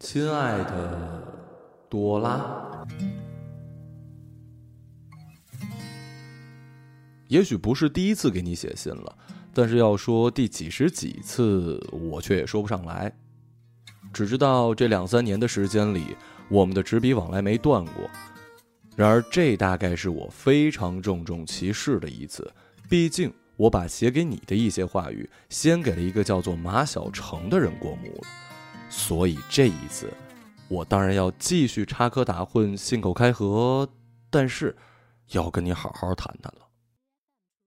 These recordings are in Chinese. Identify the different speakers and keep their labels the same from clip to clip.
Speaker 1: 亲爱的多拉，也许不是第一次给你写信了，但是要说第几十几次，我却也说不上来。只知道这两三年的时间里，我们的纸笔往来没断过。然而，这大概是我非常郑重其事的一次，毕竟我把写给你的一些话语，先给了一个叫做马小成的人过目了。所以这一次，我当然要继续插科打诨、信口开河，但是要跟你好好谈谈了，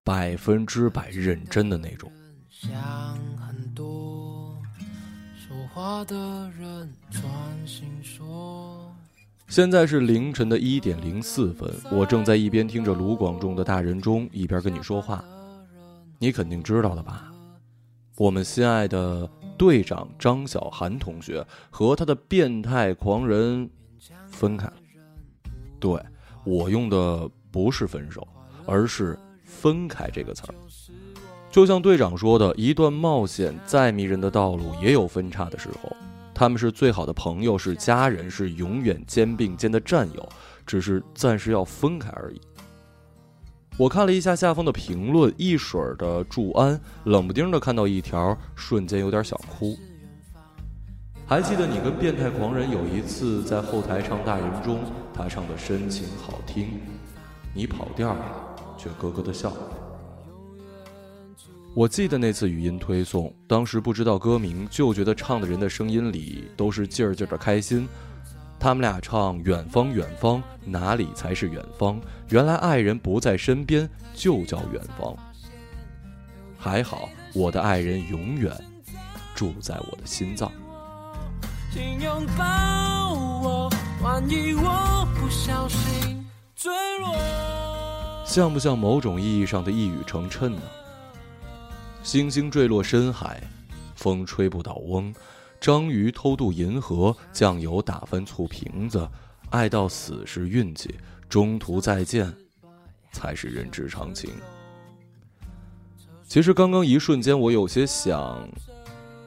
Speaker 1: 百分之百认真的那种。现在是凌晨的一点零四分，我正在一边听着卢广仲的大人中，一边跟你说话。你肯定知道的吧？我们心爱的。队长张小涵同学和他的变态狂人分开。对我用的不是分手，而是分开这个词儿。就像队长说的，一段冒险再迷人的道路也有分叉的时候。他们是最好的朋友，是家人，是永远肩并肩的战友，只是暂时要分开而已。我看了一下下方的评论，一水儿的祝安，冷不丁的看到一条，瞬间有点想哭。还记得你跟变态狂人有一次在后台唱大人中，他唱的深情好听，你跑调了，却咯咯的笑。我记得那次语音推送，当时不知道歌名，就觉得唱的人的声音里都是劲儿劲儿的开心。他们俩唱《远方远方哪里才是远方》，原来爱人不在身边就叫远方。还好我的爱人永远住在我的心脏。请拥抱我，万一我不小心坠落。像不像某种意义上的一语成谶呢？星星坠落深海，风吹不倒翁。章鱼偷渡银河，酱油打翻醋瓶子，爱到死是运气，中途再见才是人之常情。其实刚刚一瞬间，我有些想，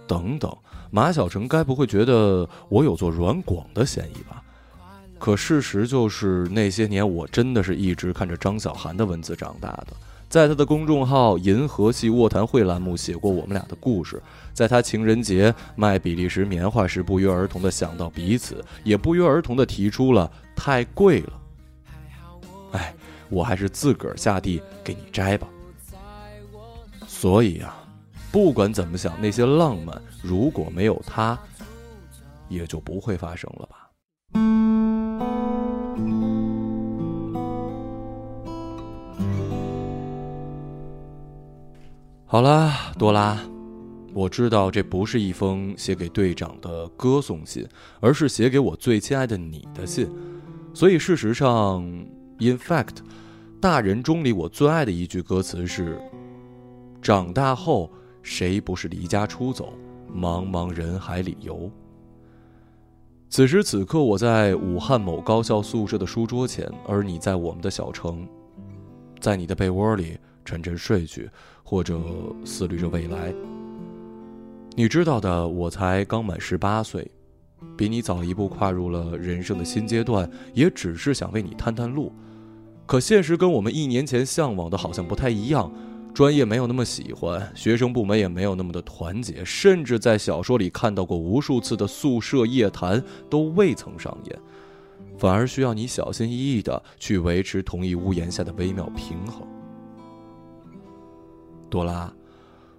Speaker 1: 等等，马小成该不会觉得我有做软广的嫌疑吧？可事实就是，那些年我真的是一直看着张小涵的文字长大的。在他的公众号“银河系卧谈会”栏目写过我们俩的故事，在他情人节卖比利时棉花时，不约而同的想到彼此，也不约而同的提出了太贵了。哎，我还是自个儿下地给你摘吧。所以啊，不管怎么想，那些浪漫如果没有他，也就不会发生了吧。好啦，多拉，我知道这不是一封写给队长的歌颂信，而是写给我最亲爱的你的信。所以事实上，in fact，大人中里我最爱的一句歌词是：“长大后谁不是离家出走，茫茫人海里游。”此时此刻，我在武汉某高校宿舍的书桌前，而你在我们的小城，在你的被窝里。沉沉睡去，或者思虑着未来。你知道的，我才刚满十八岁，比你早一步跨入了人生的新阶段，也只是想为你探探路。可现实跟我们一年前向往的好像不太一样，专业没有那么喜欢，学生部门也没有那么的团结，甚至在小说里看到过无数次的宿舍夜谈都未曾上演，反而需要你小心翼翼的去维持同一屋檐下的微妙平衡。多拉，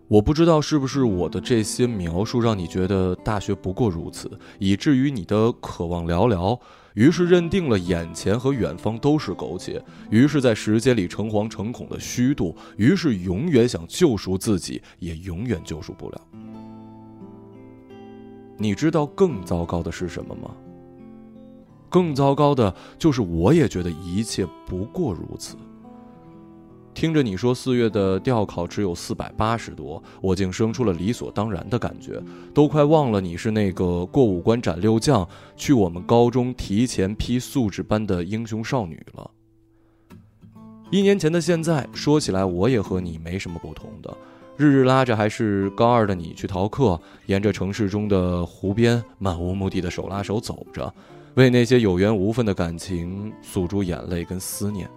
Speaker 1: 我不知道是不是我的这些描述让你觉得大学不过如此，以至于你的渴望寥寥，于是认定了眼前和远方都是苟且，于是，在时间里诚惶诚恐的虚度，于是永远想救赎自己，也永远救赎不了。你知道更糟糕的是什么吗？更糟糕的就是，我也觉得一切不过如此。听着你说四月的调考只有四百八十多，我竟生出了理所当然的感觉，都快忘了你是那个过五关斩六将，去我们高中提前批素质班的英雄少女了。一年前的现在，说起来我也和你没什么不同的，日日拉着还是高二的你去逃课，沿着城市中的湖边漫无目的的手拉手走着，为那些有缘无分的感情诉诸眼泪跟思念。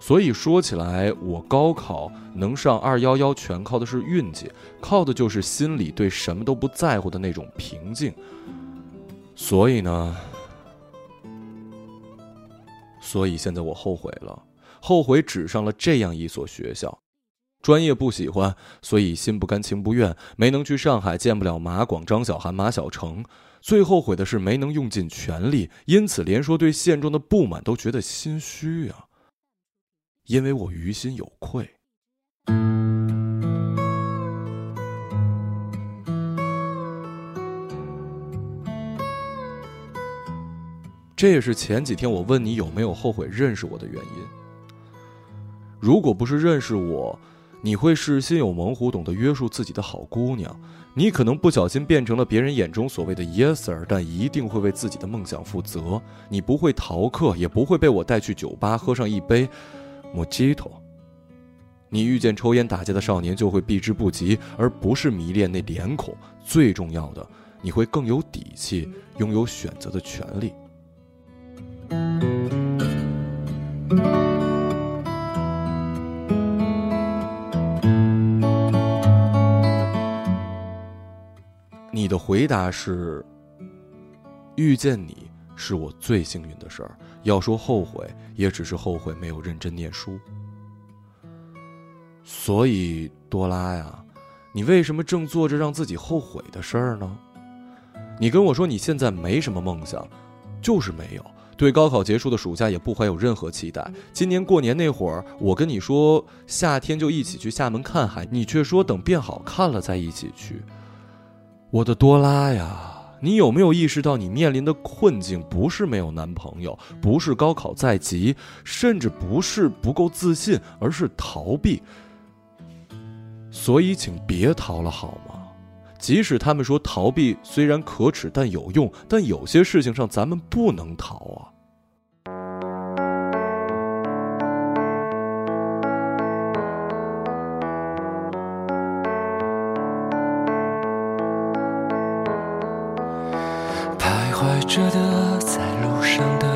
Speaker 1: 所以说起来，我高考能上二幺幺，全靠的是运气，靠的就是心里对什么都不在乎的那种平静。所以呢，所以现在我后悔了，后悔只上了这样一所学校。专业不喜欢，所以心不甘情不愿，没能去上海见不了马广、张小涵、马小成。最后悔的是没能用尽全力，因此连说对现状的不满都觉得心虚啊。因为我于心有愧。这也是前几天我问你有没有后悔认识我的原因。如果不是认识我，你会是心有猛虎、懂得约束自己的好姑娘，你可能不小心变成了别人眼中所谓的 yeser，但一定会为自己的梦想负责。你不会逃课，也不会被我带去酒吧喝上一杯莫吉托。你遇见抽烟打架的少年就会避之不及，而不是迷恋那脸孔。最重要的，你会更有底气，拥有选择的权利。你的回答是：遇见你是我最幸运的事儿。要说后悔，也只是后悔没有认真念书。所以，多拉呀，你为什么正做着让自己后悔的事儿呢？你跟我说你现在没什么梦想，就是没有。对高考结束的暑假也不怀有任何期待。今年过年那会儿，我跟你说夏天就一起去厦门看海，你却说等变好看了再一起去。我的多拉呀，你有没有意识到你面临的困境不是没有男朋友，不是高考在即，甚至不是不够自信，而是逃避。所以，请别逃了好吗？即使他们说逃避虽然可耻，但有用。但有些事情上咱们不能逃啊。着的，在路上的。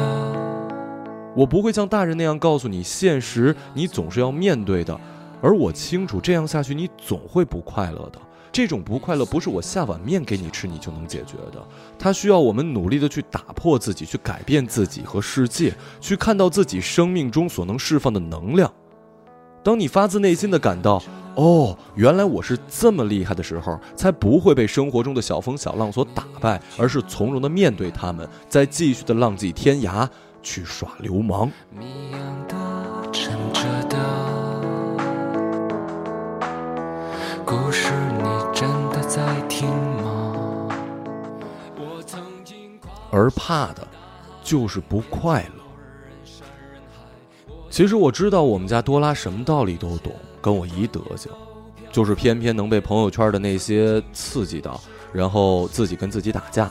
Speaker 1: 我不会像大人那样告诉你，现实你总是要面对的。而我清楚，这样下去你总会不快乐的。这种不快乐不是我下碗面给你吃你就能解决的，它需要我们努力的去打破自己，去改变自己和世界，去看到自己生命中所能释放的能量。当你发自内心的感到，哦，原来我是这么厉害的时候，才不会被生活中的小风小浪所打败，而是从容的面对他们，再继续的浪迹天涯去耍流氓。故事你真的在听吗？而怕的，就是不快乐。其实我知道我们家多拉什么道理都懂，跟我一德行，就是偏偏能被朋友圈的那些刺激到，然后自己跟自己打架。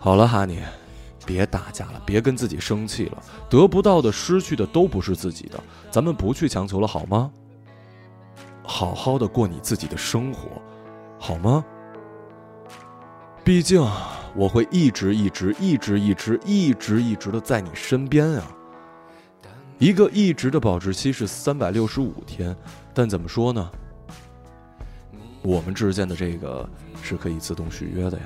Speaker 1: 好了，哈尼，别打架了，别跟自己生气了。得不到的、失去的都不是自己的，咱们不去强求了，好吗？好好的过你自己的生活，好吗？毕竟我会一直一直一直一直一直一直的在你身边啊。一个一直的保质期是三百六十五天，但怎么说呢？我们之间的这个是可以自动续约的呀。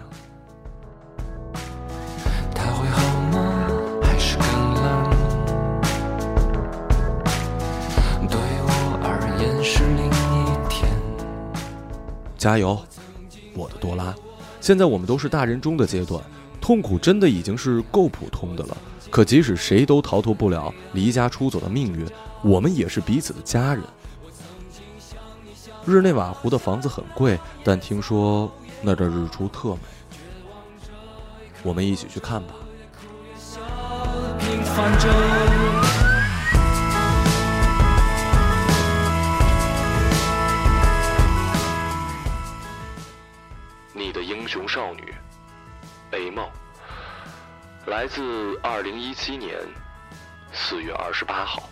Speaker 1: 加油，我的多拉！现在我们都是大人中的阶段，痛苦真的已经是够普通的了。可即使谁都逃脱不了离家出走的命运，我们也是彼此的家人。日内瓦湖的房子很贵，但听说那的日出特美，我们一起去看吧。你的英雄少女，A 梦，来自二零一七年四月二十八号。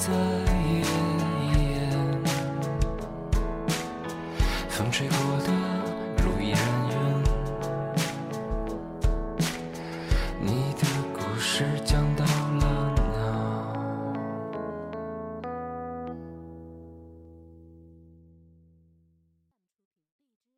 Speaker 2: 在。